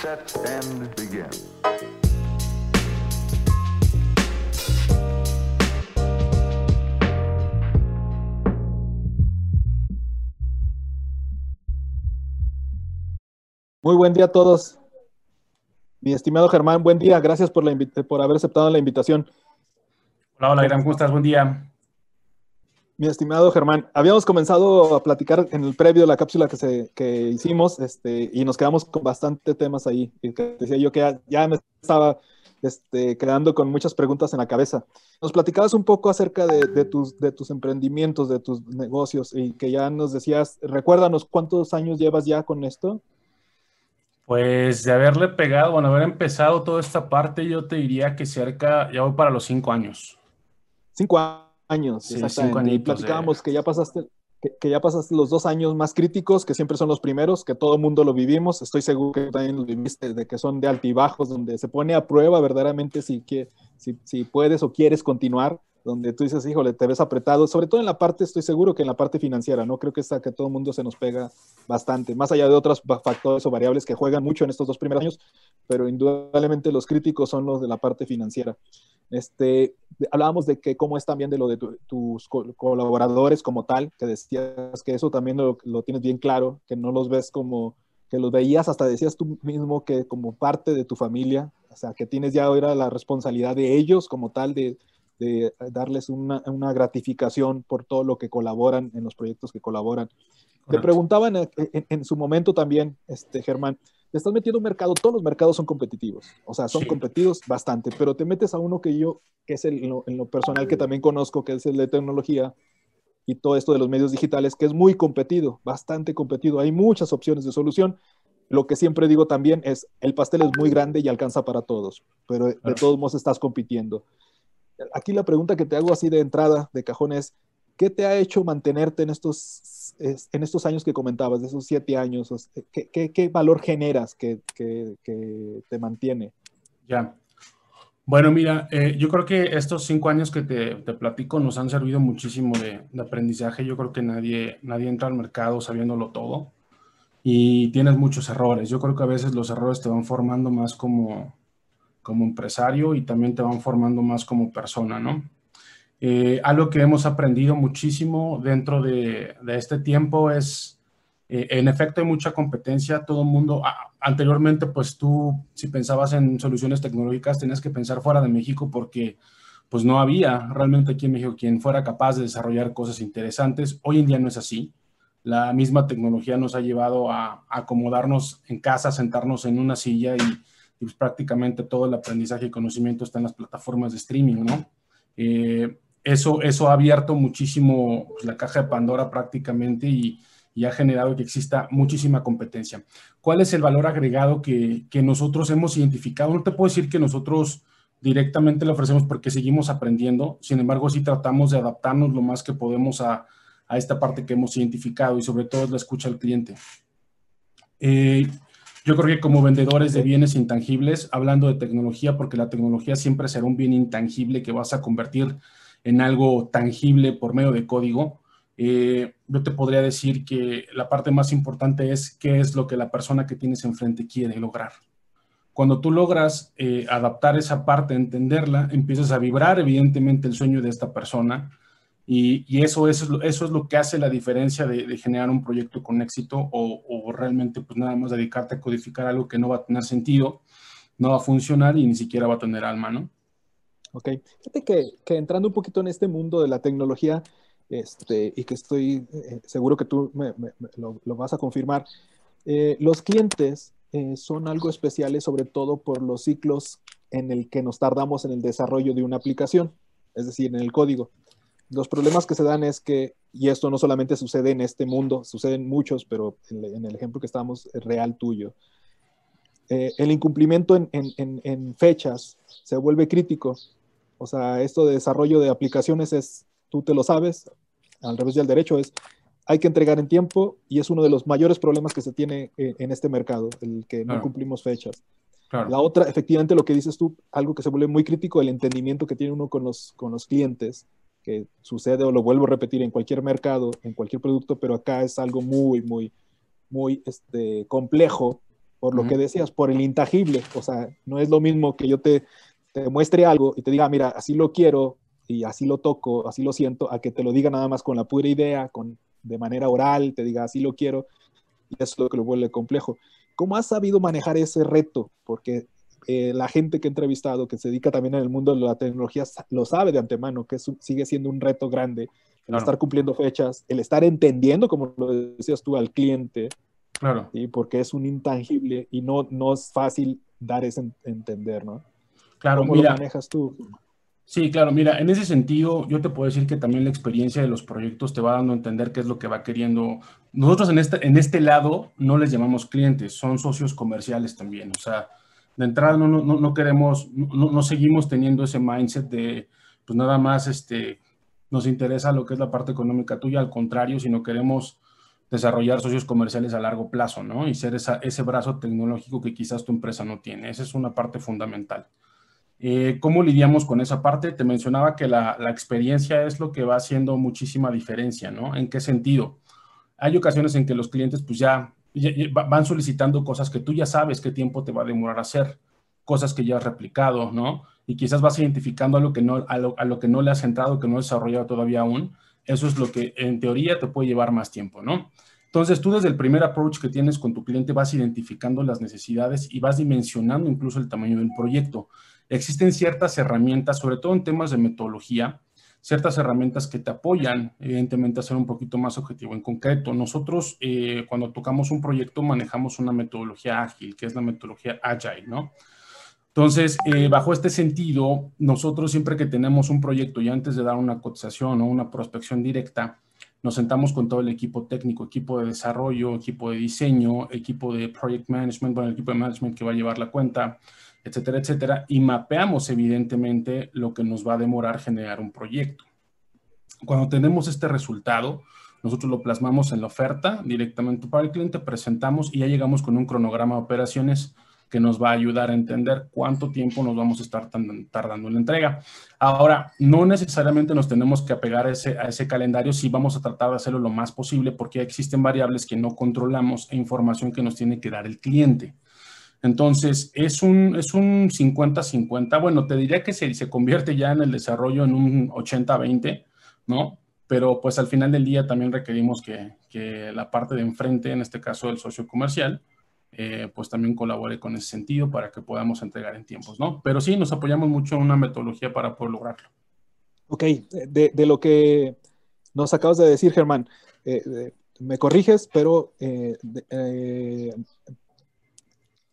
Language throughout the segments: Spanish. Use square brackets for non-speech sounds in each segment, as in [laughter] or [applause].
set, and begin. Muy buen día a todos. Mi estimado Germán, buen día. Gracias por, la por haber aceptado la invitación. Hola, hola, Gran, ¿cómo estás? Buen día. Mi estimado Germán, habíamos comenzado a platicar en el previo de la cápsula que, se, que hicimos este, y nos quedamos con bastante temas ahí. Y que decía yo que ya, me estaba este, quedando con muchas preguntas en la cabeza. Nos platicabas un poco acerca de, de, tus, de tus emprendimientos, de tus negocios y que ya nos decías, recuérdanos cuántos años llevas ya con esto. Pues de haberle pegado, bueno, haber empezado toda esta parte, yo te diría que cerca, ya voy para los cinco años. Cinco años, sí, exactamente. Cinco y platicábamos que ya pasaste, que, ya pasaste los dos años más críticos, que siempre son los primeros, que todo el mundo lo vivimos. Estoy seguro que también lo viviste, de que son de altibajos, donde se pone a prueba verdaderamente si, si, si puedes o quieres continuar donde tú dices, híjole, te ves apretado, sobre todo en la parte, estoy seguro que en la parte financiera, ¿no? Creo que está que todo el mundo se nos pega bastante, más allá de otros factores o variables que juegan mucho en estos dos primeros años, pero indudablemente los críticos son los de la parte financiera. Este, hablábamos de que cómo es también de lo de tus colaboradores como tal, que decías que eso también lo, lo tienes bien claro, que no los ves como, que los veías, hasta decías tú mismo que como parte de tu familia, o sea, que tienes ya ahora la responsabilidad de ellos como tal, de, de darles una, una, gratificación por todo lo que colaboran en los proyectos que colaboran. Te preguntaban en, en, su momento también, este, Germán, te estás metiendo un mercado, todos los mercados son competitivos, o sea, son competitivos bastante, pero te metes a uno que yo, que es el, en, lo, personal que también conozco, que es el de tecnología y todo esto de los medios digitales, que es muy competido, bastante competido. Hay muchas opciones de solución. Lo que siempre digo también es, el pastel es muy grande y alcanza para todos, pero de todos modos estás compitiendo aquí la pregunta que te hago así de entrada, de cajón, es, ¿qué te ha hecho mantenerte en estos, en estos años que comentabas, de esos siete años? ¿Qué, qué, valor generas que, que, te mantiene? Ya. Bueno, mira, eh, yo creo que estos cinco años que te, te platico nos han servido muchísimo de, de, aprendizaje. Yo creo que nadie, nadie entra al mercado sabiéndolo todo y tienes muchos errores. Yo creo que a veces los errores te van formando más como, como empresario y también te van formando más como persona, ¿no? Eh, algo que hemos aprendido muchísimo dentro de, este tiempo es, eh, en efecto, hay mucha competencia, todo el mundo, anteriormente, pues tú, si pensabas en soluciones tecnológicas, tenías que pensar fuera de México porque pues no había realmente aquí en México quien fuera capaz de desarrollar cosas interesantes. Hoy en día no es así. La misma tecnología nos ha llevado a acomodarnos en casa, sentarnos en una silla y, y pues prácticamente todo el aprendizaje y conocimiento está en las plataformas de streaming, ¿no? Eh, eso, eso ha abierto muchísimo pues, la caja de Pandora prácticamente y, y, ha generado que exista muchísima competencia. ¿Cuál es el valor agregado que, que nosotros hemos identificado? No te puedo decir que nosotros directamente le ofrecemos porque seguimos aprendiendo, sin embargo sí tratamos de adaptarnos lo más que podemos a, a esta parte que hemos identificado y sobre todo la escucha al cliente. Eh, yo creo que como vendedores de bienes intangibles, hablando de tecnología, porque la tecnología siempre será un bien intangible que vas a convertir en algo tangible por medio de código, eh, yo te podría decir que la parte más importante es qué es lo que la persona que tienes enfrente quiere lograr. Cuando tú logras eh, adaptar esa parte, entenderla, empiezas a vibrar evidentemente el sueño de esta persona y, eso, es lo, eso es lo que hace la diferencia de, generar un proyecto con éxito o, realmente pues nada más dedicarte a codificar algo que no va a tener sentido, no va a funcionar y ni siquiera va a tener alma, ¿no? Ok. Fíjate que, entrando un poquito en este mundo de la tecnología, este, y que estoy eh, seguro que tú me, lo, vas a confirmar, eh, los clientes eh, son algo especiales sobre todo por los ciclos en el que nos tardamos en el desarrollo de una aplicación, es decir, en el código los problemas que se dan es que, y esto no solamente sucede en este mundo, suceden muchos, pero en, el ejemplo que estamos, es real tuyo. Eh, el incumplimiento en, fechas se vuelve crítico. O sea, esto de desarrollo de aplicaciones es, tú te lo sabes, al revés del derecho es, hay que entregar en tiempo y es uno de los mayores problemas que se tiene eh, en este mercado, el que no cumplimos fechas. La otra, efectivamente, lo que dices tú, algo que se vuelve muy crítico, el entendimiento que tiene uno con los, con los clientes que sucede o lo vuelvo a repetir en cualquier mercado, en cualquier producto, pero acá es algo muy, muy, muy este, complejo por lo que decías, por el intangible. O sea, no es lo mismo que yo te, te muestre algo y te diga, mira, así lo quiero y así lo toco, así lo siento, a que te lo diga nada más con la pura idea, con, de manera oral, te diga, así lo quiero, y eso es lo que lo vuelve complejo. ¿Cómo has sabido manejar ese reto? Porque eh, la gente que he entrevistado, que se dedica también en el mundo de la tecnología, lo sabe de antemano, que sigue siendo un reto grande el estar cumpliendo fechas, el estar entendiendo, como lo decías tú, al cliente, claro. ¿sí? porque es un intangible y no, no es fácil dar ese entender, ¿no? Claro, ¿Cómo lo manejas tú? Sí, claro, mira, en ese sentido, yo te puedo decir que también la experiencia de los proyectos te va dando a entender qué es lo que va queriendo. Nosotros en este, en este lado no les llamamos clientes, son socios comerciales también. O sea, de entrada no, no, no queremos, no, no, seguimos teniendo ese mindset de, pues nada más, este, nos interesa lo que es la parte económica tuya, al contrario, sino queremos desarrollar socios comerciales a largo plazo, ¿no? Y ser esa, ese brazo tecnológico que quizás tu empresa no tiene. Esa es una parte fundamental. Eh, ¿Cómo lidiamos con esa parte? Te mencionaba que la, experiencia es lo que va haciendo muchísima diferencia, ¿no? ¿En qué sentido? Hay ocasiones en que los clientes pues ya, van solicitando cosas que tú ya sabes qué tiempo te va a demorar hacer, cosas que ya has replicado, ¿no? Y quizás vas identificando a lo que no, a lo, que no le has entrado, que no has desarrollado todavía aún. Eso es lo que en teoría te puede llevar más tiempo, ¿no? Entonces, tú desde el primer approach que tienes con tu cliente vas identificando las necesidades y vas dimensionando incluso el tamaño del proyecto existen ciertas herramientas, sobre todo en temas de metodología, ciertas herramientas que te apoyan, evidentemente, a ser un poquito más objetivo. En concreto, nosotros eh, cuando tocamos un proyecto manejamos una metodología ágil, que es la metodología Agile, ¿no? Entonces, eh, bajo este sentido, nosotros siempre que tenemos un proyecto y antes de dar una cotización o una prospección directa, nos sentamos con todo el equipo técnico, equipo de desarrollo, equipo de diseño, equipo de project management, bueno, el equipo de management que va a llevar la cuenta, etcétera, etcétera, y mapeamos evidentemente lo que nos va a demorar generar un proyecto. Cuando tenemos este resultado, nosotros lo plasmamos en la oferta directamente para el cliente, presentamos y ya llegamos con un cronograma de operaciones que nos va a ayudar a entender cuánto tiempo nos vamos a estar tardando en la entrega. Ahora, no necesariamente nos tenemos que apegar a ese, a ese calendario, si vamos a tratar de hacerlo lo más posible porque existen variables que no controlamos e información que nos tiene que dar el cliente. Entonces, es un es un 50-50. Bueno, te diría que se, se convierte ya en el desarrollo en un 80-20, ¿no? Pero pues al final del día también requerimos que, que la parte de enfrente, en este caso el socio comercial, eh, pues también colabore con ese sentido para que podamos entregar en tiempos, ¿no? Pero sí, nos apoyamos mucho en una metodología para poder lograrlo. Ok, de, de lo que nos acabas de decir, Germán, eh, me corriges, pero eh,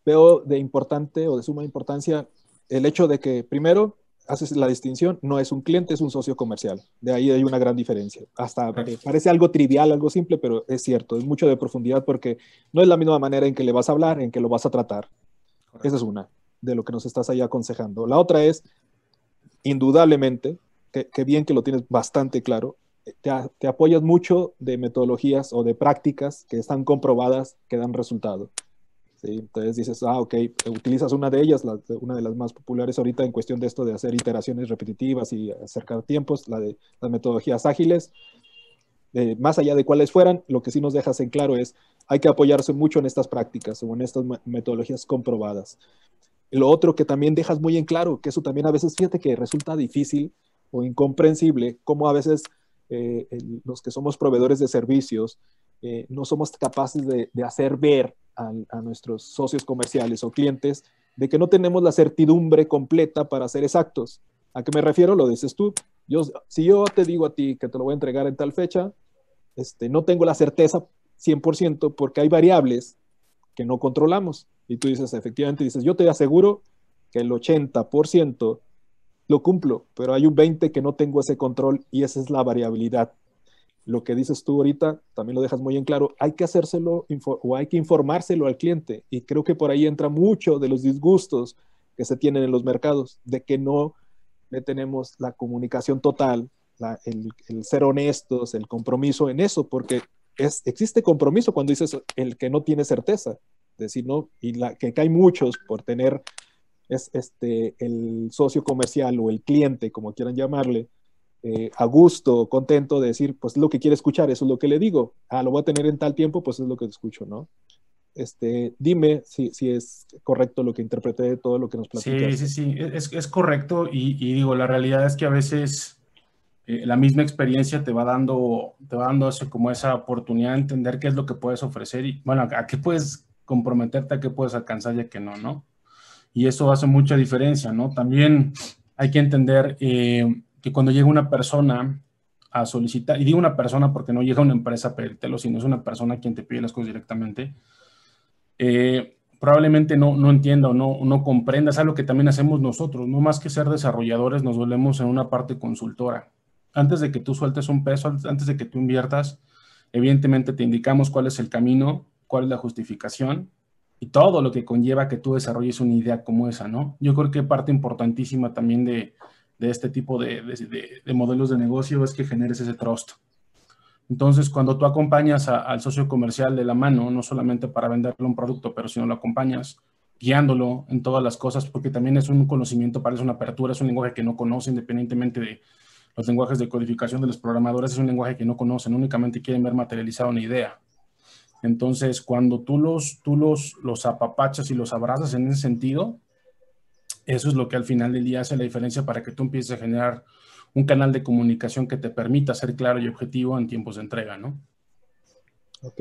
veo de importante o de suma importancia el hecho de que primero haces la distinción, no es un cliente, es un socio comercial. De ahí hay una gran diferencia. Hasta parece algo trivial, algo simple, pero es cierto, es mucho de profundidad porque no es la misma manera en que le vas a hablar, en que lo vas a tratar. Esa es una de lo que nos estás ahí aconsejando. La otra es, indudablemente, que, bien que lo tienes bastante claro, te, te apoyas mucho de metodologías o de prácticas que están comprobadas que dan resultado. Entonces dices, ah, ok, utilizas una de ellas, una de las más populares ahorita en cuestión de esto de hacer iteraciones repetitivas y acercar tiempos, la de las metodologías ágiles. Eh, más allá de cuáles fueran, lo que sí nos dejas en claro es, hay que apoyarse mucho en estas prácticas o en estas metodologías comprobadas. lo otro que también dejas muy en claro, que eso también a veces, fíjate que resulta difícil o incomprensible, como a veces eh, los que somos proveedores de servicios eh, no somos capaces de, hacer ver a, nuestros socios comerciales o clientes de que no tenemos la certidumbre completa para ser exactos. ¿A qué me refiero? Lo dices tú. Yo, si yo te digo a ti que te lo voy a entregar en tal fecha, este, no tengo la certeza 100% porque hay variables que no controlamos. Y tú dices, efectivamente, dices, yo te aseguro que el 80% lo cumplo, pero hay un 20% que no tengo ese control y esa es la variabilidad lo que dices tú ahorita, también lo dejas muy en claro, hay que hacérselo o hay que informárselo al cliente. Y creo que por ahí entra mucho de los disgustos que se tienen en los mercados, de que no tenemos la comunicación total, el, ser honestos, el compromiso en eso, porque existe compromiso cuando dices el que no tiene certeza, decir, ¿no? Y la, que hay muchos por tener es este, el socio comercial o el cliente, como quieran llamarle, eh, a gusto, contento de decir, pues lo que quiere escuchar, eso es lo que le digo. Ah, lo voy a tener en tal tiempo, pues es lo que escucho, ¿no? este, dime si, si, es correcto lo que interpreté de todo lo que nos platicas. Sí, sí, sí, es, es correcto y, y, digo, la realidad es que a veces eh, la misma experiencia te va dando, te va dando eso, como esa oportunidad de entender qué es lo que puedes ofrecer y, bueno, a qué puedes comprometerte, a qué puedes alcanzar y a qué no, ¿no? Y eso hace mucha diferencia, ¿no? También hay que entender eh, que cuando llega una persona a solicitar, y digo una persona porque no llega una empresa a pedírtelo, sino es una persona quien te pide las cosas directamente, eh, probablemente no, no entienda o no, no comprenda, es algo que también hacemos nosotros, no más que ser desarrolladores, nos volvemos en una parte consultora. Antes de que tú sueltes un peso, antes de que tú inviertas, evidentemente te indicamos cuál es el camino, cuál es la justificación y todo lo que conlleva que tú desarrolles una idea como esa, ¿no? Yo creo que parte importantísima también de, de este tipo de, de, modelos de negocio es que generes ese trust. Entonces, cuando tú acompañas al socio comercial de la mano, no solamente para venderle un producto, pero si no lo acompañas guiándolo en todas las cosas, porque también es un conocimiento, parece una apertura, es un lenguaje que no conoce independientemente de los lenguajes de codificación de los programadores, es un lenguaje que no conocen, únicamente quieren ver materializada una idea. Entonces, cuando tú los, tú los, los apapachas y los abrazas en ese sentido, eso es lo que al final del día hace la diferencia para que tú empieces a generar un canal de comunicación que te permita ser claro y objetivo en tiempos de entrega, ¿no? Ok.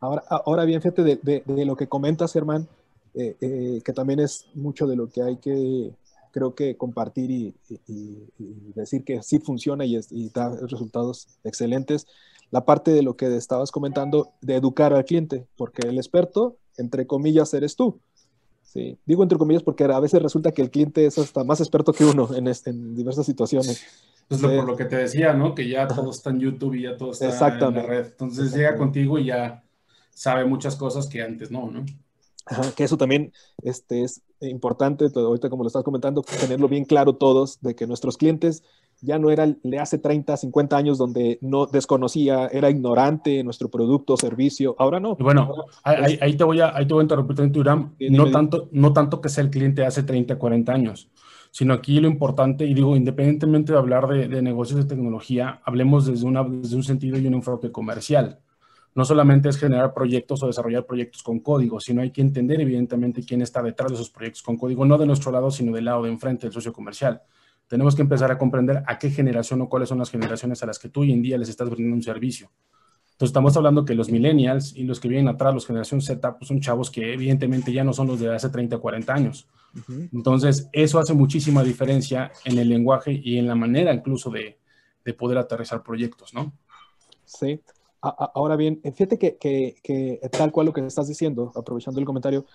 Ahora, ahora bien, fíjate de, lo que comentas, Germán, eh, eh, que también es mucho de lo que hay que, creo que compartir y, decir que sí funciona y, y, da resultados excelentes. La parte de lo que estabas comentando de educar al cliente, porque el experto, entre comillas, eres tú. Sí. Digo entre comillas porque a veces resulta que el cliente es hasta más experto que uno en, en diversas situaciones. Es lo, por lo que te decía, ¿no? Que ya todo está en YouTube y ya todo está en la red. Entonces llega contigo y ya sabe muchas cosas que antes no, ¿no? Ajá, que eso también este, es importante, ahorita como lo estás comentando, tenerlo bien claro todos, de que nuestros clientes ya no era de hace 30, 50 años donde no desconocía, era ignorante nuestro producto servicio. Ahora no. Bueno, ahí, te voy a, ahí te voy a interrumpir en tu no tanto, no tanto que sea el cliente hace 30, 40 años, sino aquí lo importante, y digo, independientemente de hablar de, negocios de tecnología, hablemos desde, una, desde un sentido y un enfoque comercial. No solamente es generar proyectos o desarrollar proyectos con código, sino hay que entender evidentemente quién está detrás de esos proyectos con código, no de nuestro lado, sino del lado de enfrente, del socio comercial tenemos que empezar a comprender a qué generación o cuáles son las generaciones a las que tú hoy en día les estás brindando un servicio. Entonces estamos hablando que los millennials y los que vienen atrás, los generación Z, pues son chavos que evidentemente ya no son los de hace 30 o 40 años. Entonces eso hace muchísima diferencia en el lenguaje y en la manera incluso de, de poder aterrizar proyectos, ¿no? Sí. ahora bien, fíjate que, que, que, tal cual lo que estás diciendo, aprovechando el comentario,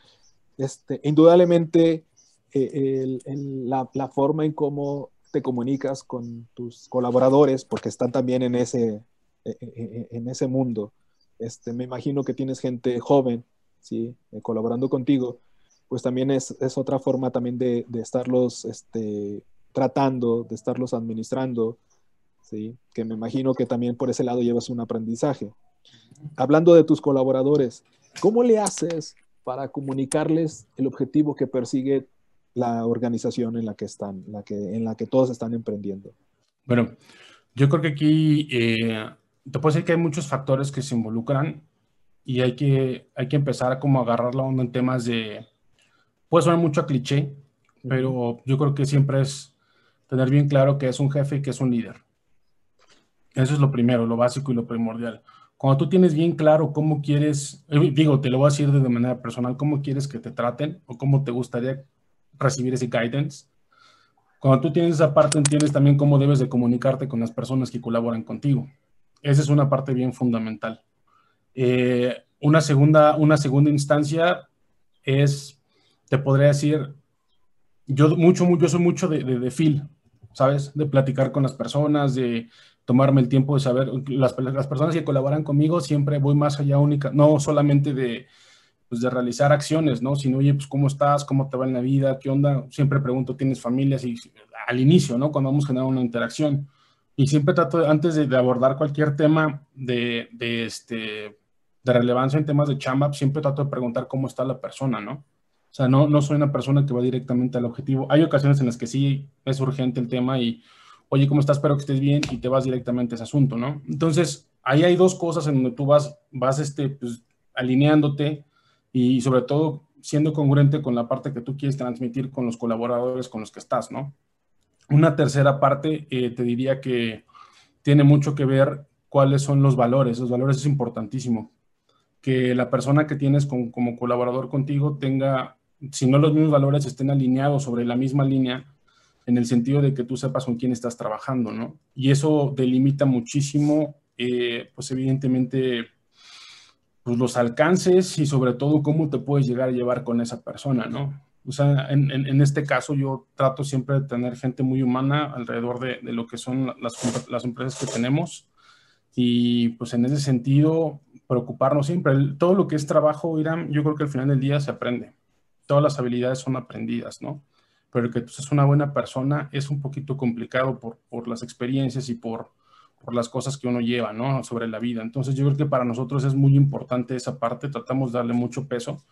este, indudablemente eh, la, forma en cómo te comunicas con tus colaboradores, porque están también en ese, e, e, e, en ese mundo. Este, me imagino que tienes gente joven, ¿sí? Eh, colaborando contigo, pues también es, otra forma también de, estarlos este, tratando, de estarlos administrando, ¿sí? que me imagino que también por ese lado llevas un aprendizaje. Hablando de tus colaboradores, ¿cómo le haces para comunicarles el objetivo que persigue la organización en la que están, la que, en la que todos están emprendiendo? Bueno, yo creo que aquí eh, te puedo decir que hay muchos factores que se involucran y hay que, hay que empezar a como agarrar la onda en temas de, puede sonar mucho a cliché, pero yo creo que siempre es tener bien claro que es un jefe y que es un líder. Eso es lo primero, lo básico y lo primordial. Cuando tú tienes bien claro cómo quieres, eh, digo, te lo voy a decir de manera personal, cómo quieres que te traten o cómo te gustaría recibir ese guidance. Cuando tú tienes esa parte, entiendes también cómo debes de comunicarte con las personas que colaboran contigo. Esa es una parte bien fundamental. Eh, una, segunda, una segunda instancia es, te podría decir, yo, mucho, yo soy mucho de, de, de feel, ¿sabes? De platicar con las personas, de tomarme el tiempo de saber, las, las personas que colaboran conmigo siempre voy más allá única, no solamente de, pues, de realizar acciones, ¿no? Sino, oye, pues, ¿cómo estás? ¿Cómo te va en la vida? ¿Qué onda? Siempre pregunto, ¿tienes familia? Y al inicio, ¿no? Cuando vamos a generar una interacción. Y siempre trato, antes de, abordar cualquier tema de, de, este, de relevancia en temas de chamba, siempre trato de preguntar cómo está la persona, ¿no? O sea, no, no soy una persona que va directamente al objetivo. Hay ocasiones en las que sí es urgente el tema y, oye, ¿cómo estás? Espero que estés bien y te vas directamente a ese asunto, ¿no? Entonces, ahí hay dos cosas en donde tú vas, vas este, pues, alineándote y sobre todo siendo congruente con la parte que tú quieres transmitir con los colaboradores con los que estás, ¿no? Una tercera parte, eh, te diría que tiene mucho que ver cuáles son los valores. Los valores es importantísimo. Que la persona que tienes como colaborador contigo tenga, si no los mismos valores, estén alineados sobre la misma línea, en el sentido de que tú sepas con quién estás trabajando, ¿no? Y eso delimita muchísimo, eh, pues evidentemente, pues los alcances y sobre todo cómo te puedes llegar a llevar con esa persona, ¿no? O sea, en, este caso yo trato siempre de tener gente muy humana alrededor de, lo que son las, las, empresas que tenemos y pues en ese sentido preocuparnos siempre. todo lo que es trabajo, Irán, yo creo que al final del día se aprende. Todas las habilidades son aprendidas, ¿no? Pero que tú seas una buena persona es un poquito complicado por, por las experiencias y por, por las cosas que uno lleva, ¿no? Sobre la vida. Entonces yo creo que para nosotros es muy importante esa parte, tratamos de darle mucho peso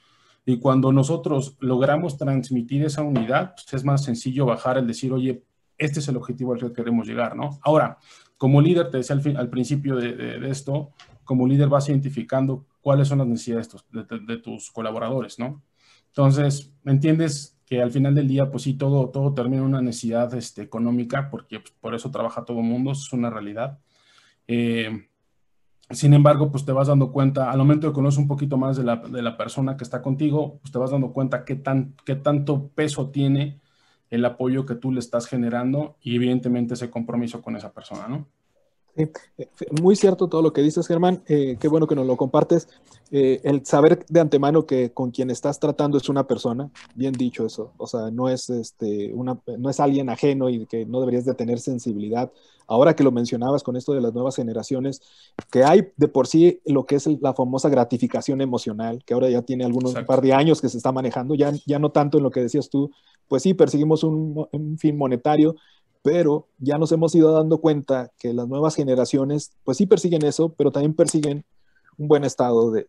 y cuando nosotros logramos transmitir esa unidad, pues es más sencillo bajar el decir, oye, este es el objetivo al que queremos llegar, ¿no? Ahora, como líder, te decía al, principio de, esto, como líder vas identificando cuáles son las necesidades de, tus colaboradores, ¿no? Entonces, ¿me entiendes? Que al final del día, pues sí, todo, todo termina en una necesidad este, económica, porque pues, por eso trabaja todo el mundo, es una realidad. Eh, sin embargo, pues te vas dando cuenta, al momento de conocer un poquito más de la, de la, persona que está contigo, pues te vas dando cuenta qué, tan, qué tanto peso tiene el apoyo que tú le estás generando y evidentemente ese compromiso con esa persona, ¿no? Sí, eh, muy cierto todo lo que dices, Germán. Eh, qué bueno que nos lo compartes. Eh, el saber de antemano que con quien estás tratando es una persona, bien dicho eso. O sea, no es, este, una, no es alguien ajeno y que no deberías de tener sensibilidad. Ahora que lo mencionabas con esto de las nuevas generaciones, que hay de por sí lo que es la famosa gratificación emocional, que ahora ya tiene algunos par de años que se está manejando, ya, ya no tanto en lo que decías tú, pues sí, perseguimos un, un fin monetario, pero ya nos hemos ido dando cuenta que las nuevas generaciones, pues sí persiguen eso, pero también persiguen un buen estado de,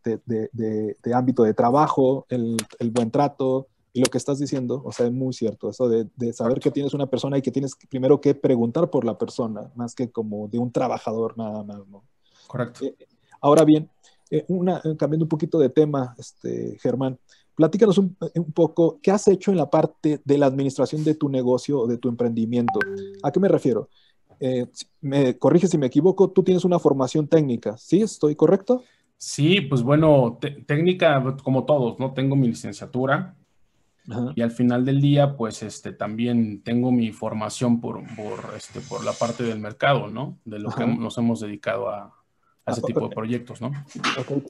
ámbito de trabajo, el, buen trato y lo que estás diciendo, o sea, es muy cierto, eso de, saber que tienes una persona y que tienes primero que preguntar por la persona, más que como de un trabajador nada más, ¿no? Correcto. Eh, ahora bien, eh, una, cambiando un poquito de tema, este, Germán, Platícanos un, poco, ¿qué has hecho en la parte de la administración de tu negocio o de tu emprendimiento? ¿A qué me refiero? Eh, me corrige si me equivoco, tú tienes una formación técnica, ¿sí? ¿Estoy correcto? Sí, pues bueno, técnica como todos, ¿no? Tengo mi licenciatura y al final del día, pues este, también tengo mi formación por, por, este, por la parte del mercado, ¿no? De lo que nos hemos dedicado a, ese tipo de proyectos, ¿no?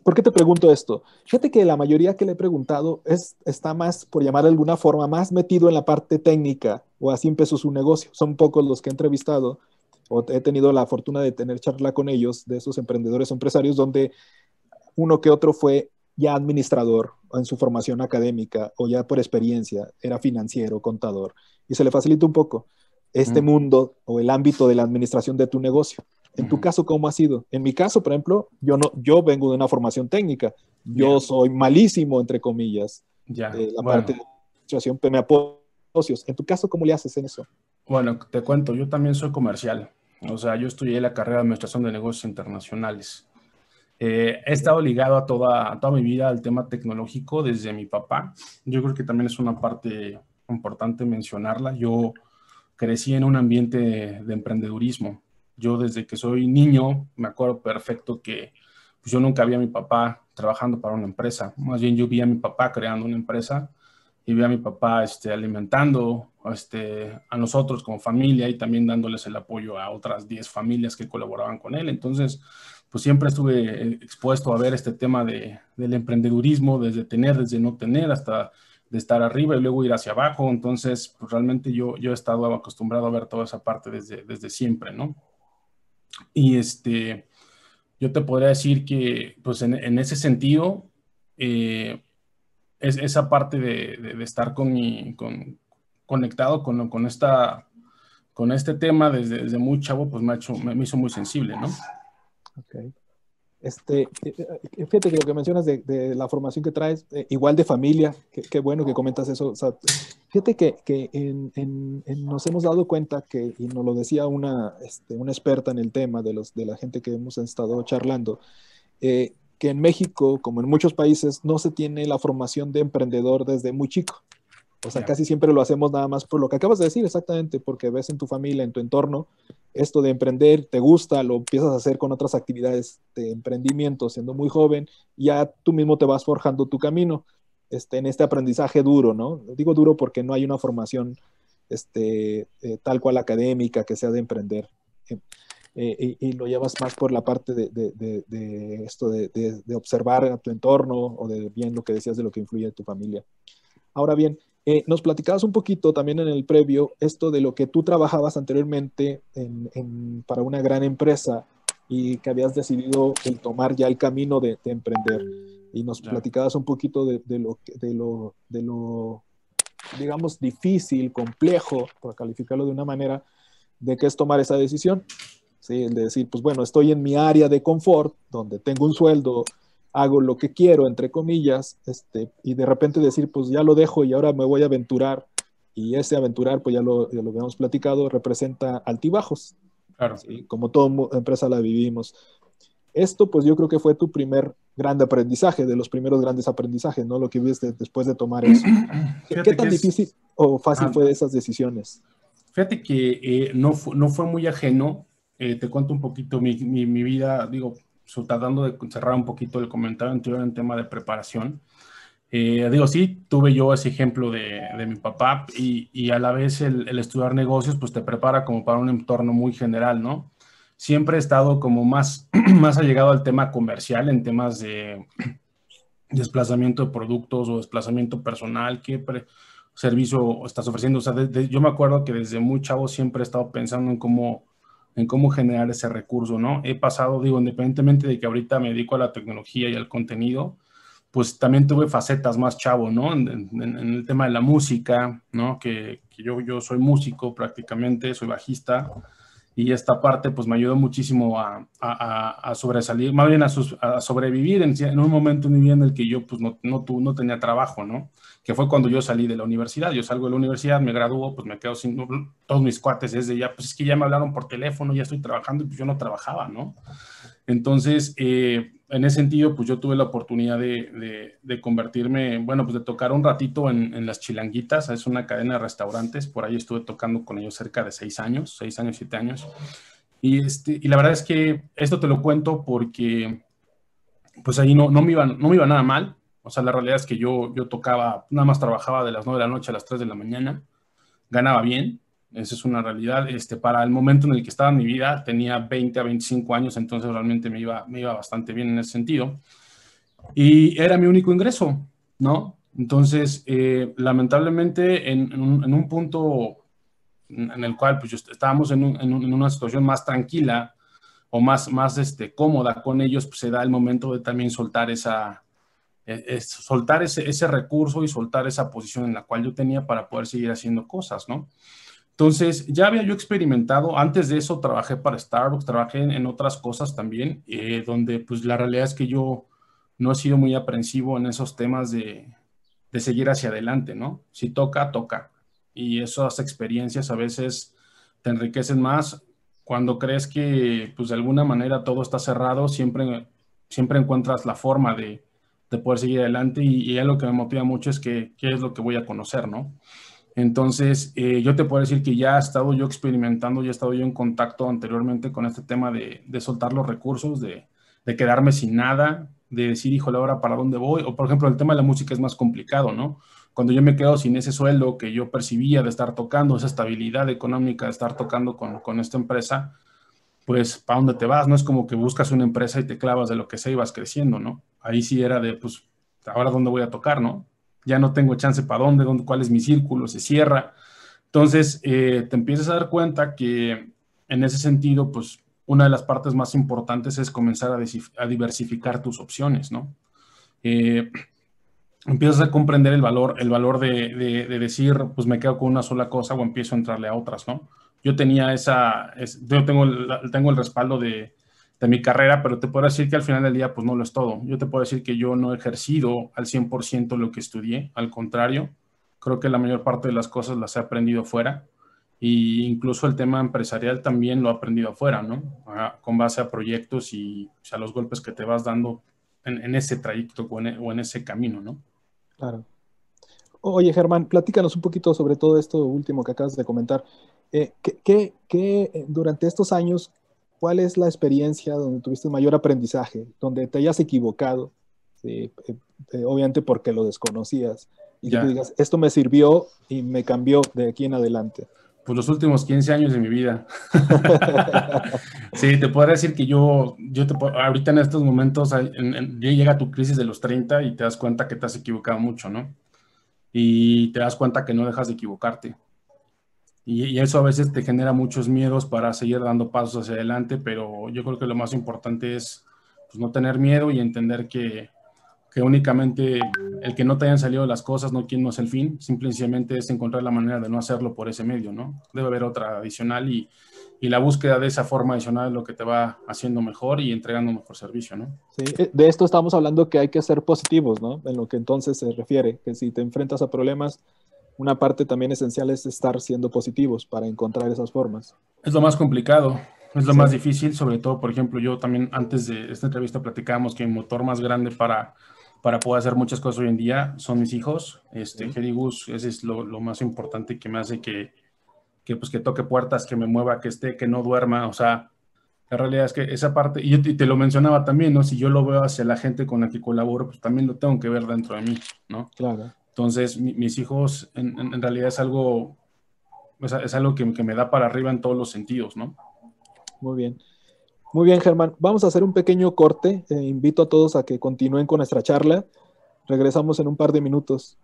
¿Por qué te pregunto esto? Fíjate que la mayoría que le he preguntado es, está más, por llamar de alguna forma, más metido en la parte técnica o así empezó su negocio. Son pocos los que he entrevistado o he tenido la fortuna de tener charla con ellos, de esos emprendedores o empresarios, donde uno que otro fue ya administrador en su formación académica o ya por experiencia, era financiero, contador, y se le facilita un poco este mundo o el ámbito de la administración de tu negocio. En tu caso, ¿cómo ha sido? En mi caso, por ejemplo, yo no, yo vengo de una formación técnica. Yo soy malísimo, entre comillas, ya. de la parte de administración, pero me apoyo socios. En tu caso, ¿cómo le haces en eso? Bueno, te cuento, yo también soy comercial. O sea, yo estudié la carrera de Administración de Negocios Internacionales. Eh, he estado ligado a toda, a toda mi vida al tema tecnológico desde mi papá. Yo creo que también es una parte importante mencionarla. Yo crecí en un ambiente de emprendedurismo. Yo desde que soy niño me acuerdo perfecto que pues, yo nunca vi a mi papá trabajando para una empresa. Más bien yo vi a mi papá creando una empresa y vi a mi papá este, alimentando este, a nosotros como familia y también dándoles el apoyo a otras 10 familias que colaboraban con él. Entonces, pues siempre estuve expuesto a ver este tema de, del emprendedurismo, desde tener, desde no tener, hasta de estar arriba y luego ir hacia abajo. Entonces, pues realmente yo, yo he estado acostumbrado a ver toda esa parte desde, desde siempre, ¿no? Y este, yo te podría decir que, pues en, ese sentido, eh, es, esa parte de, estar con con, conectado con, con, esta, con este tema desde, desde muy chavo, pues me, ha hecho, me, me hizo muy sensible, ¿no? Okay. Este, eh, eh, fíjate que lo que mencionas de, la formación que traes, eh, igual de familia, qué bueno que comentas eso. fíjate que, que nos hemos dado cuenta que, y nos lo decía una, este, una experta en el tema de, los, de la gente que hemos estado charlando, que en México, como en muchos países, no se tiene la formación de emprendedor desde muy chico. O sea, casi siempre lo hacemos nada más por lo que acabas de decir exactamente, porque ves en tu familia, en tu entorno, esto de emprender, te gusta, lo empiezas a hacer con otras actividades de emprendimiento siendo muy joven, ya tú mismo te vas forjando tu camino este, en este aprendizaje duro, ¿no? Digo duro porque no hay una formación este, eh, tal cual académica que sea de emprender. Eh, eh, y, lo llevas más por la parte de, de esto de, observar a tu entorno o de bien lo que decías de lo que influye en tu familia. Ahora bien, eh, nos platicabas un poquito también en el previo esto de lo que tú trabajabas anteriormente para una gran empresa y que habías decidido el tomar ya el camino de, emprender. Y nos platicabas un poquito de, lo, de, lo, de lo, digamos, difícil, complejo, por calificarlo de una manera, de qué es tomar esa decisión. ¿sí? El de decir, pues bueno, estoy en mi área de confort, donde tengo un sueldo, hago lo que quiero, entre comillas, este, y de repente decir, pues ya lo dejo y ahora me voy a aventurar. Y ese aventurar, pues ya lo, ya lo habíamos platicado, representa altibajos. Claro. Como toda empresa la vivimos. Esto, pues yo creo que fue tu primer gran aprendizaje, de los primeros grandes aprendizajes, ¿no? Lo que viste después de tomar eso. [clears throat] ¿Qué tan difícil o fácil ah. fue de esas decisiones? Fíjate que eh, no, no fue muy ajeno. Eh, te cuento un poquito mi, mi, mi vida, digo, tratando de cerrar un poquito el comentario anterior en tema de preparación. Eh, digo, sí, tuve yo ese ejemplo de, de mi papá y, y, a la vez el, el, estudiar negocios, pues te prepara como para un entorno muy general, ¿no? Siempre he estado como más, [clears throat] más allegado al tema comercial en temas de [clears throat] desplazamiento de productos o desplazamiento personal, qué servicio estás ofreciendo. O sea, yo me acuerdo que desde muy chavo siempre he estado pensando en cómo en cómo generar ese recurso, ¿no? He pasado, digo, independientemente de que ahorita me dedico a la tecnología y al contenido, pues también tuve facetas más chavo, ¿no? En, el tema de la música, ¿no? Que, yo, yo soy músico prácticamente, soy bajista, y esta parte pues me ayudó muchísimo a, a, a sobresalir, más bien a, sobrevivir en, en, un momento en vida en el que yo pues no, no, no tenía trabajo, ¿no? Que fue cuando yo salí de la universidad. Yo salgo de la universidad, me gradúo, pues me quedo sin todos mis cuates desde ya, pues es que ya me hablaron por teléfono, ya estoy trabajando y pues yo no trabajaba, ¿no? Entonces, eh, en ese sentido, pues yo tuve la oportunidad de, de, convertirme, bueno, pues de tocar un ratito en, en, Las Chilanguitas, es una cadena de restaurantes, por ahí estuve tocando con ellos cerca de seis años, seis años, siete años. Y, este, y la verdad es que esto te lo cuento porque, pues ahí no, no, me, iba, no me iba nada mal, o sea, la realidad es que yo, yo tocaba, nada más trabajaba de las 9 de la noche a las 3 de la mañana, ganaba bien, esa es una realidad. Este, para el momento en el que estaba en mi vida, tenía 20 a 25 años, entonces realmente me iba, me iba bastante bien en ese sentido. Y era mi único ingreso, ¿no? Entonces, eh, lamentablemente, en, en, un, punto en el cual pues, estábamos en, en, una situación más tranquila o más, más este, cómoda con ellos, pues se da el momento de también soltar esa, es soltar ese, ese, recurso y soltar esa posición en la cual yo tenía para poder seguir haciendo cosas, ¿no? Entonces, ya había yo experimentado, antes de eso trabajé para Starbucks, trabajé en, otras cosas también, eh, donde pues la realidad es que yo no he sido muy aprensivo en esos temas de, de seguir hacia adelante, ¿no? Si toca, toca. Y esas experiencias a veces te enriquecen más cuando crees que pues de alguna manera todo está cerrado, siempre, siempre encuentras la forma de, de poder seguir adelante y, y lo que me motiva mucho es que qué es lo que voy a conocer, ¿no? Entonces, eh, yo te puedo decir que ya he estado yo experimentando, ya he estado yo en contacto anteriormente con este tema de, de soltar los recursos, de, de, quedarme sin nada, de decir, híjole, ahora para dónde voy. O, por ejemplo, el tema de la música es más complicado, ¿no? Cuando yo me quedo sin ese sueldo que yo percibía de estar tocando, esa estabilidad económica de estar tocando con, con esta empresa, pues, ¿para dónde te vas? No es como que buscas una empresa y te clavas de lo que sea y vas creciendo, ¿no? Ahí sí era de, pues, ahora dónde voy a tocar, ¿no? Ya no tengo chance para dónde, cuál es mi círculo, se cierra. Entonces, eh, te empiezas a dar cuenta que en ese sentido, pues, una de las partes más importantes es comenzar a, diversificar tus opciones, ¿no? Eh, empiezas a comprender el valor, el valor de, de, decir, pues me quedo con una sola cosa o empiezo a entrarle a otras, ¿no? Yo tenía esa, yo tengo tengo el respaldo de, de mi carrera, pero te puedo decir que al final del día, pues no lo es todo. Yo te puedo decir que yo no he ejercido al 100% lo que estudié, al contrario, creo que la mayor parte de las cosas las he aprendido fuera e incluso el tema empresarial también lo he aprendido afuera, ¿no? con base a proyectos y a los golpes que te vas dando en, ese trayecto o en, ese camino, ¿no? Claro. Oye, Germán, platícanos un poquito sobre todo esto último que acabas de comentar. Eh, ¿qué, qué, durante estos años, cuál es la experiencia donde tuviste mayor aprendizaje, donde te hayas equivocado, eh, eh, obviamente porque lo desconocías, y que digas, esto me sirvió y me cambió de aquí en adelante? Pues los últimos 15 años de mi vida. [laughs] sí, te puedo decir que yo, yo te ahorita en estos momentos, llega tu crisis de los 30 y te das cuenta que te has equivocado mucho, ¿no? Y te das cuenta que no dejas de equivocarte. Y, eso a veces te genera muchos miedos para seguir dando pasos hacia adelante, pero yo creo que lo más importante es pues, no tener miedo y entender que, que únicamente el que no te hayan salido las cosas no, no es el fin, simplemente es encontrar la manera de no hacerlo por ese medio, ¿no? Debe haber otra adicional y, y la búsqueda de esa forma adicional es lo que te va haciendo mejor y entregando mejor servicio, ¿no? Sí, eh, de esto estamos hablando que hay que ser positivos, ¿no? En lo que entonces se refiere, que si te enfrentas a problemas, una parte también esencial es estar siendo positivos para encontrar esas formas. Es lo más complicado, es lo más difícil, sobre todo, por ejemplo, yo también antes de esta entrevista platicábamos que el motor más grande para para poder hacer muchas cosas hoy en día son mis hijos. Este, sí. Gus, ese es lo, más importante que me hace que, que, pues, que toque puertas, que me mueva, que esté, que no duerma. O sea, la realidad es que esa parte, y, yo, te lo mencionaba también, ¿no? Si yo lo veo hacia la gente con la que colaboro, pues también lo tengo que ver dentro de mí, ¿no? Claro. Entonces, mis hijos en, en, realidad es algo, es, algo que, que me da para arriba en todos los sentidos, ¿no? Muy bien. Muy bien, Germán. Vamos a hacer un pequeño corte. Eh, invito a todos a que continúen con nuestra charla. Regresamos en un par de minutos.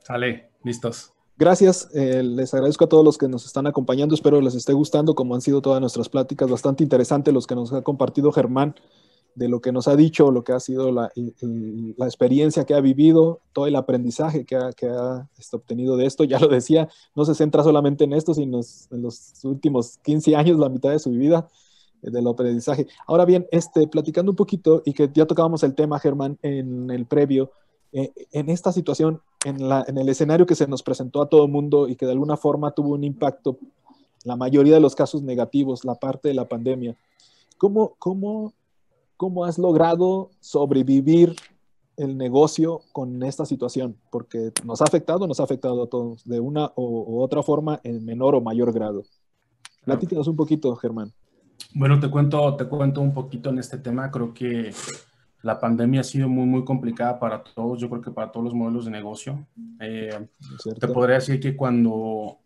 Sale, listos. Gracias. Eh, les agradezco a todos los que nos están acompañando. Espero les esté gustando, como han sido todas nuestras pláticas. Bastante interesante los que nos ha compartido Germán de lo que nos ha dicho, lo que ha sido la, la experiencia que ha vivido, todo el aprendizaje que ha, que ha este, obtenido de esto. [laughs] Ya lo decía, no se centra solamente en esto, sino en los últimos 15 años, la mitad de su vida, eh, del aprendizaje. Ahora bien, este, platicando un poquito, y que ya tocábamos el tema, Germán, en el previo, eh, en esta situación, en, la, en el escenario que se nos presentó a todo el mundo y que de alguna forma tuvo un impacto, la mayoría de los casos negativos, la parte de la pandemia, ¿cómo, cómo ¿Cómo has logrado sobrevivir el negocio con esta situación? Porque nos ha afectado, nos ha afectado a todos de una u otra forma en menor o mayor grado. Platícanos un poquito, Germán. Bueno, te cuento, te cuento un poquito en este tema. Creo que la pandemia ha sido muy, muy complicada para todos. Yo creo que para todos los modelos de negocio. Eh, te podría decir que cuando,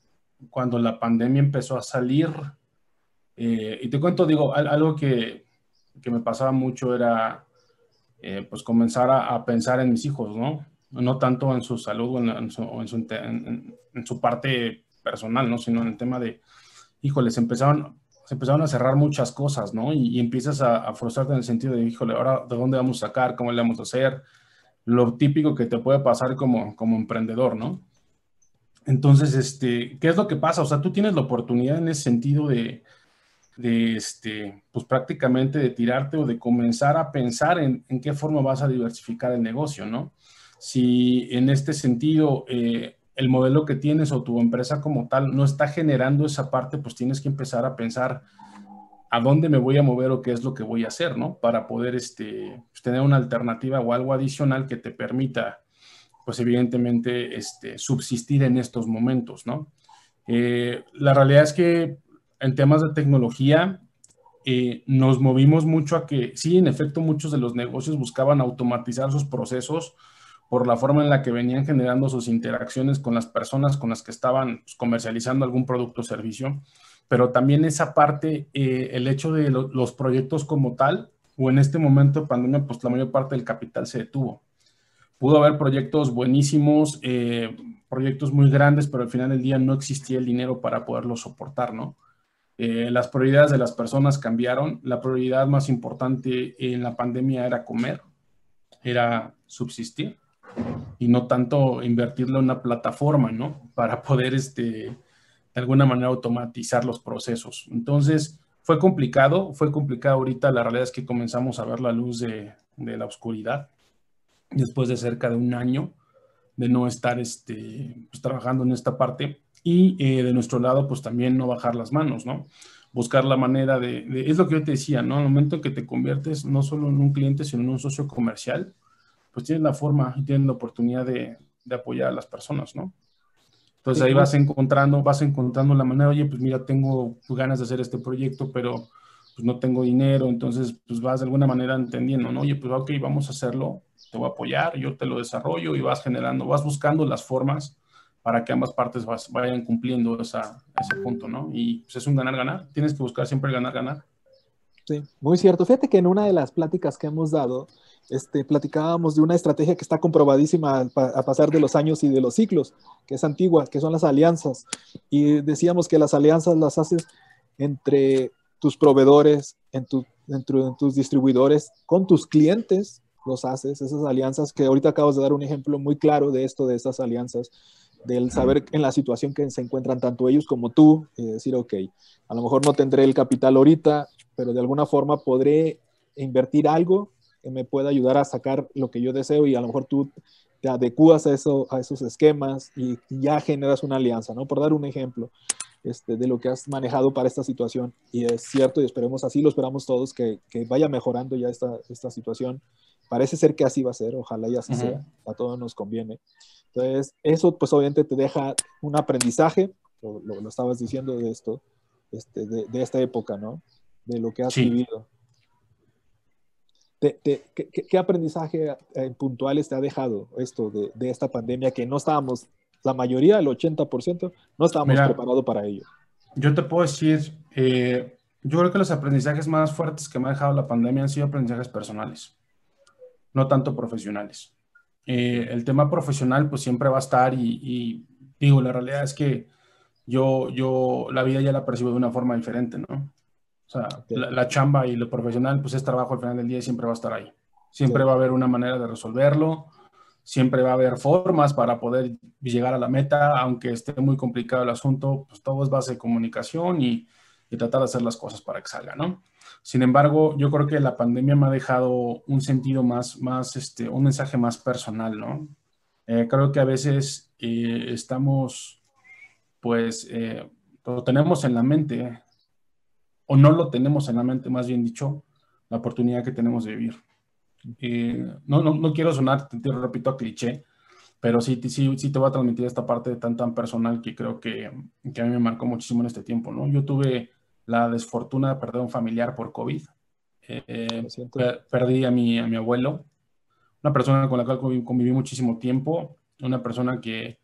cuando la pandemia empezó a salir, eh, y te cuento, digo, algo que que me pasaba mucho era eh, pues comenzar a, pensar en mis hijos, ¿no? No tanto en su salud o en, su, parte personal, ¿no? Sino en el tema de, híjole, se empezaron, se empezaron a cerrar muchas cosas, ¿no? Y, empiezas a, frustrarte en el sentido de, híjole, ahora, ¿de dónde vamos a sacar? ¿Cómo le vamos a hacer? Lo típico que te puede pasar como, como emprendedor, ¿no? Entonces, este, ¿qué es lo que pasa? O sea, tú tienes la oportunidad en ese sentido de, de este, pues prácticamente de tirarte o de comenzar a pensar en, en, qué forma vas a diversificar el negocio, ¿no? Si en este sentido eh, el modelo que tienes o tu empresa como tal no está generando esa parte, pues tienes que empezar a pensar a dónde me voy a mover o qué es lo que voy a hacer, ¿no? Para poder este, pues, tener una alternativa o algo adicional que te permita, pues evidentemente, este, subsistir en estos momentos, ¿no? Eh, la realidad es que en temas de tecnología, eh, nos movimos mucho a que, sí, en efecto, muchos de los negocios buscaban automatizar sus procesos por la forma en la que venían generando sus interacciones con las personas con las que estaban pues, comercializando algún producto o servicio, pero también esa parte, eh, el hecho de los proyectos como tal, o en este momento de pandemia, pues la mayor parte del capital se detuvo. Pudo haber proyectos buenísimos, eh, proyectos muy grandes, pero al final del día no existía el dinero para poderlos soportar, ¿no? Eh, las prioridades de las personas cambiaron. La prioridad más importante en la pandemia era comer, era subsistir y no tanto invertirlo en una plataforma, ¿no? Para poder, este, de alguna manera, automatizar los procesos. Entonces, fue complicado, fue complicado ahorita. La realidad es que comenzamos a ver la luz de, de la oscuridad después de cerca de un año de no estar este, pues, trabajando en esta parte y eh, de nuestro lado, pues también no bajar las manos, ¿no? buscar la manera de, es lo que yo te decía, ¿no? Al momento que te conviertes no solo en un cliente, sino en un socio comercial, pues tienes la forma y tienes la oportunidad de, de apoyar a las personas, ¿no? Entonces ahí vas encontrando, vas encontrando la manera, oye, pues mira, tengo ganas de hacer este proyecto, pero pues no tengo dinero, entonces pues vas de alguna manera entendiendo, ¿no? Oye, pues ok, vamos a hacerlo, te voy a apoyar, yo te lo desarrollo y vas generando, vas buscando las formas para que ambas partes vayan cumpliendo esa, ese punto, ¿no? Y pues es un ganar-ganar, tienes que buscar siempre ganar-ganar. Sí, muy cierto. Fíjate que en una de las pláticas que hemos dado, este, platicábamos de una estrategia que está comprobadísima a pasar de los años y de los ciclos, que es antigua, que son las alianzas. Y decíamos que las alianzas las haces entre tus proveedores, en, tu, en tus distribuidores, con tus clientes, los haces, esas alianzas que ahorita acabas de dar un ejemplo muy claro de esto, de estas alianzas, del saber en la situación que se encuentran tanto ellos como tú, y decir, ok, a lo mejor no tendré el capital ahorita, pero de alguna forma podré invertir algo que me pueda ayudar a sacar lo que yo deseo y a lo mejor tú te adecuas a, eso, a esos esquemas y ya generas una alianza, ¿no? Por dar un ejemplo este, de lo que has manejado para esta situación. Y es cierto, y esperemos así, lo esperamos todos, que, que vaya mejorando ya esta, esta situación. Parece ser que así va a ser, ojalá y así sea, a todos nos conviene. Entonces, eso pues obviamente te deja un aprendizaje, lo, lo, estabas diciendo de esto, este, de, de, esta época, ¿no? De lo que has vivido. ¿qué, aprendizaje eh, puntuales te ha dejado esto de, de, esta pandemia que no estábamos, la mayoría, el 80%, no estábamos preparados para ello? Yo te puedo decir, eh, yo creo que los aprendizajes más fuertes que me ha dejado la pandemia han sido aprendizajes personales, no tanto profesionales. Eh, el tema profesional pues siempre va a estar y, y, digo, la realidad es que yo, yo la vida ya la percibo de una forma diferente, ¿no? O sea, la, chamba y lo profesional, pues es trabajo al final del día y siempre va a estar ahí. Siempre va a haber una manera de resolverlo, siempre va a haber formas para poder llegar a la meta, aunque esté muy complicado el asunto, pues todo es base de comunicación y, y tratar de hacer las cosas para que salga, ¿no? Sin embargo, yo creo que la pandemia me ha dejado un sentido más, más este, un mensaje más personal, ¿no? Eh, creo que a veces eh, estamos, pues, eh, lo tenemos en la mente o no lo tenemos en la mente, más bien dicho, la oportunidad que tenemos de vivir. no, no, no, quiero sonar, te, repito, a cliché, pero sí, sí, sí te voy a transmitir esta parte tan, tan personal que creo que, que, a mí me marcó muchísimo en este tiempo, ¿no? Yo tuve la desfortuna de perder un familiar por COVID. Eh, perdí a mi, a mi abuelo, una persona con la cual conviví, muchísimo tiempo, una persona que,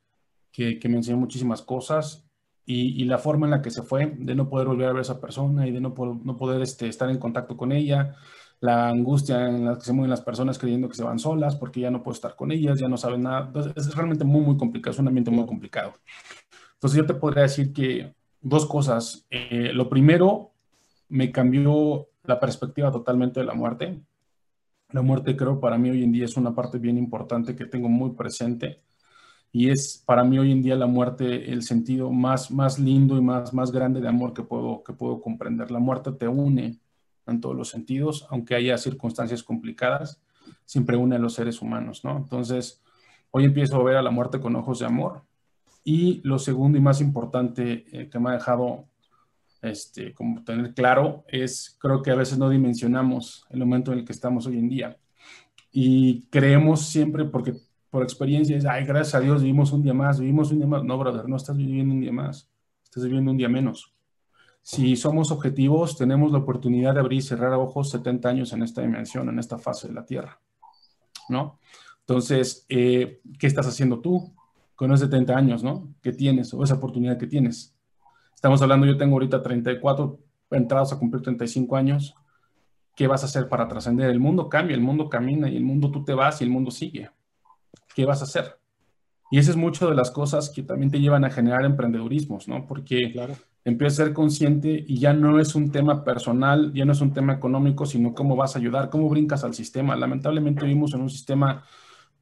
que, que me enseñó muchísimas cosas y, la forma en la que se fue, de no poder volver a ver a esa persona y de no, no poder este, estar en contacto con ella, la angustia en la que se mueven las personas creyendo que se van solas porque ya no puedo estar con ellas, ya no saben nada. Entonces, es realmente muy, muy complicado, es un ambiente muy complicado. Entonces, yo te podría decir que dos cosas. Eh, lo primero, me cambió la perspectiva totalmente de la muerte. La muerte creo para mí hoy en día es una parte bien importante que tengo muy presente y es para mí hoy en día la muerte el sentido más, más lindo y más, más grande de amor que puedo, que puedo comprender. La muerte te une en todos los sentidos, aunque haya circunstancias complicadas, siempre une a los seres humanos, ¿no? Entonces, hoy empiezo a ver a la muerte con ojos de amor. Y lo segundo y más importante eh, que me ha dejado este, como tener claro es, creo que a veces no dimensionamos el momento en el que estamos hoy en día. Y creemos siempre, porque por experiencia es, ay, gracias a Dios vivimos un día más, vivimos un día más. No, brother, no estás viviendo un día más, estás viviendo un día menos. Si somos objetivos, tenemos la oportunidad de abrir y cerrar ojos 70 años en esta dimensión, en esta fase de la Tierra, ¿no? Entonces, eh, ¿qué estás haciendo tú con esos 70 años, ¿no? ¿Qué tienes o esa oportunidad que tienes? Estamos hablando, yo tengo ahorita 34, entrados a cumplir 35 años. ¿Qué vas a hacer para trascender? El mundo cambia, el mundo camina y el mundo tú te vas y el mundo sigue. ¿qué vas a hacer? Y esa es mucho de las cosas que también te llevan a generar emprendedurismos, ¿no? Porque claro. empiezas a ser consciente y ya no es un tema personal, ya no es un tema económico, sino cómo vas a ayudar, cómo brincas al sistema. Lamentablemente vivimos en un sistema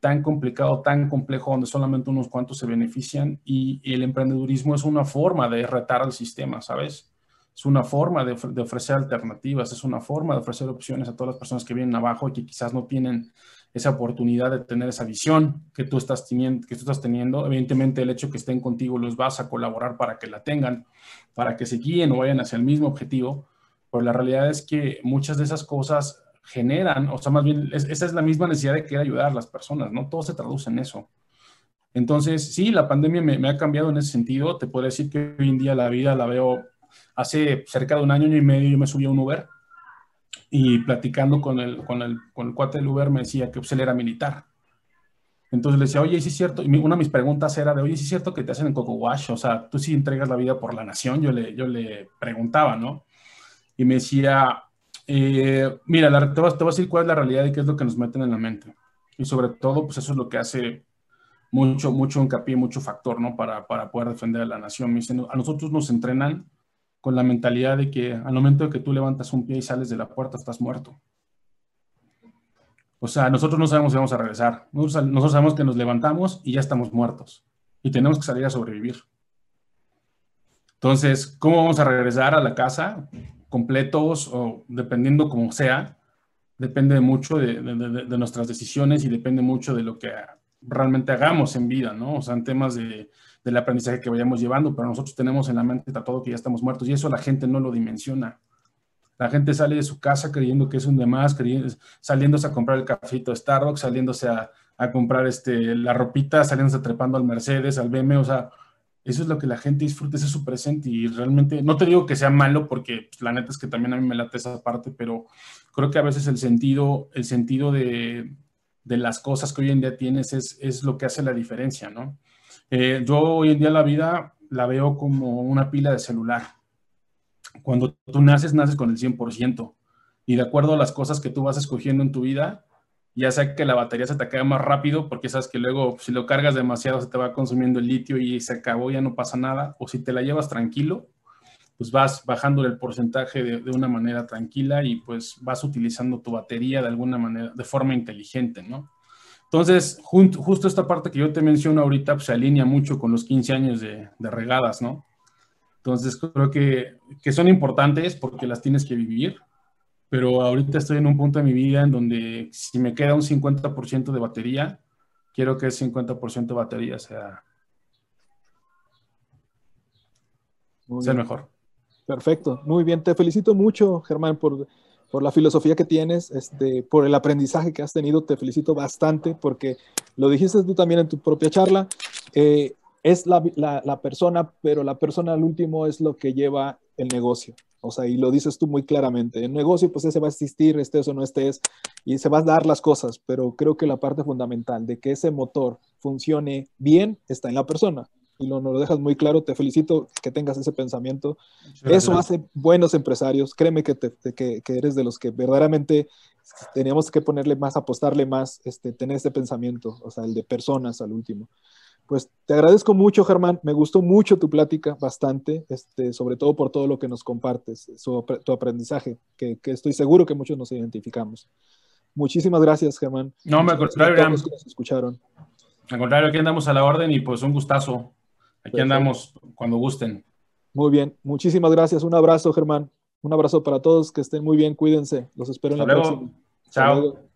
tan complicado, tan complejo, donde solamente unos cuantos se benefician y, el emprendedurismo es una forma de retar al sistema, ¿sabes? Es una forma de, ofrecer alternativas, es una forma de ofrecer opciones a todas las personas que vienen abajo y que quizás no tienen esa oportunidad de tener esa visión que tú estás teniendo, que tú estás teniendo. Evidentemente el hecho que estén contigo los vas a colaborar para que la tengan, para que se guíen o vayan hacia el mismo objetivo, pero la realidad es que muchas de esas cosas generan, o sea, más bien, esa es la misma necesidad de querer ayudar a las personas, ¿no? Todo se traduce en eso. Entonces, sí, la pandemia me, ha cambiado en ese sentido. Te puedo decir que hoy en día la vida la veo, hace cerca de un año, y medio yo me subí un Uber y platicando con el, con el, con el cuate del Uber me decía que pues, él era militar. Entonces le decía, oye, ¿sí es cierto? Y una de mis preguntas era de, oye, ¿sí es cierto que te hacen en Coco Wash? O sea, tú sí entregas la vida por la nación. Yo le, yo le preguntaba, ¿no? Y me decía, eh, mira, la, te, voy, a decir cuál es la realidad y qué es lo que nos meten en la mente. Y sobre todo, pues eso es lo que hace mucho, mucho hincapié, mucho factor, ¿no? Para, para poder defender a la nación. Dicen, a nosotros nos entrenan con la mentalidad de que al momento de que tú levantas un pie y sales de la puerta, estás muerto. O sea, nosotros no sabemos si vamos a regresar. Nosotros sabemos que nos levantamos y ya estamos muertos. Y tenemos que salir a sobrevivir. Entonces, ¿cómo vamos a regresar a la casa? Completos o dependiendo como sea. Depende mucho de, nuestras decisiones y depende mucho de lo que realmente hagamos en vida, ¿no? O sea, en temas de, del aprendizaje que vayamos llevando, pero nosotros tenemos en la mente todo que ya estamos muertos y eso la gente no lo dimensiona. La gente sale de su casa creyendo que es un demás, creyendo, saliéndose a comprar el cafito Starbucks, saliéndose a, a, comprar este, la ropita, saliéndose trepando al Mercedes, al BM, o sea, eso es lo que la gente disfruta, ese es su presente y realmente, no te digo que sea malo porque pues, la neta es que también a mí me late esa parte, pero creo que a veces el sentido, el sentido de, de las cosas que hoy en día tienes es, es lo que hace la diferencia, ¿no? Eh, yo hoy en día la vida la veo como una pila de celular. Cuando tú naces, naces con el 100%. Y de acuerdo a las cosas que tú vas escogiendo en tu vida, ya sea que la batería se te acabe más rápido, porque sabes que luego si lo cargas demasiado se te va consumiendo el litio y se acabó, ya no pasa nada. O si te la llevas tranquilo, pues vas bajando el porcentaje de, de, una manera tranquila y pues vas utilizando tu batería de alguna manera, de forma inteligente, ¿no? Entonces, justo esta parte que yo te menciono ahorita pues, se alinea mucho con los 15 años de, de regadas, ¿no? Entonces, creo que, que, son importantes porque las tienes que vivir, pero ahorita estoy en un punto de mi vida en donde si me queda un 50% de batería, quiero que ese 50% de batería sea, sea mejor. Perfecto, muy bien. Te felicito mucho, Germán, por por la filosofía que tienes, este, por el aprendizaje que has tenido. Te felicito bastante porque lo dijiste tú también en tu propia charla. Eh, es la, la, la, persona, pero la persona al último es lo que lleva el negocio. O sea, y lo dices tú muy claramente. El negocio, pues ese va a existir, estés o no estés, y se va a dar las cosas, pero creo que la parte fundamental de que ese motor funcione bien está en la persona y lo, nos lo dejas muy claro. Te felicito que tengas ese pensamiento. Eso hace buenos empresarios. Créeme que, te, que, que, eres de los que verdaderamente teníamos que ponerle más, apostarle más, este, tener ese pensamiento, o sea, el de personas al último. Pues te agradezco mucho, Germán. Me gustó mucho tu plática, bastante, este, sobre todo por todo lo que nos compartes, su, tu aprendizaje, que, que estoy seguro que muchos nos identificamos. Muchísimas gracias, Germán. No, me contrario, a todos que nos escucharon. Al contrario, aquí andamos a la orden y pues un gustazo. Aquí Perfecto. andamos cuando gusten. Muy bien, muchísimas gracias. Un abrazo, Germán. Un abrazo para todos, que estén muy bien, cuídense. Los espero Hasta en la luego. próxima. Chao.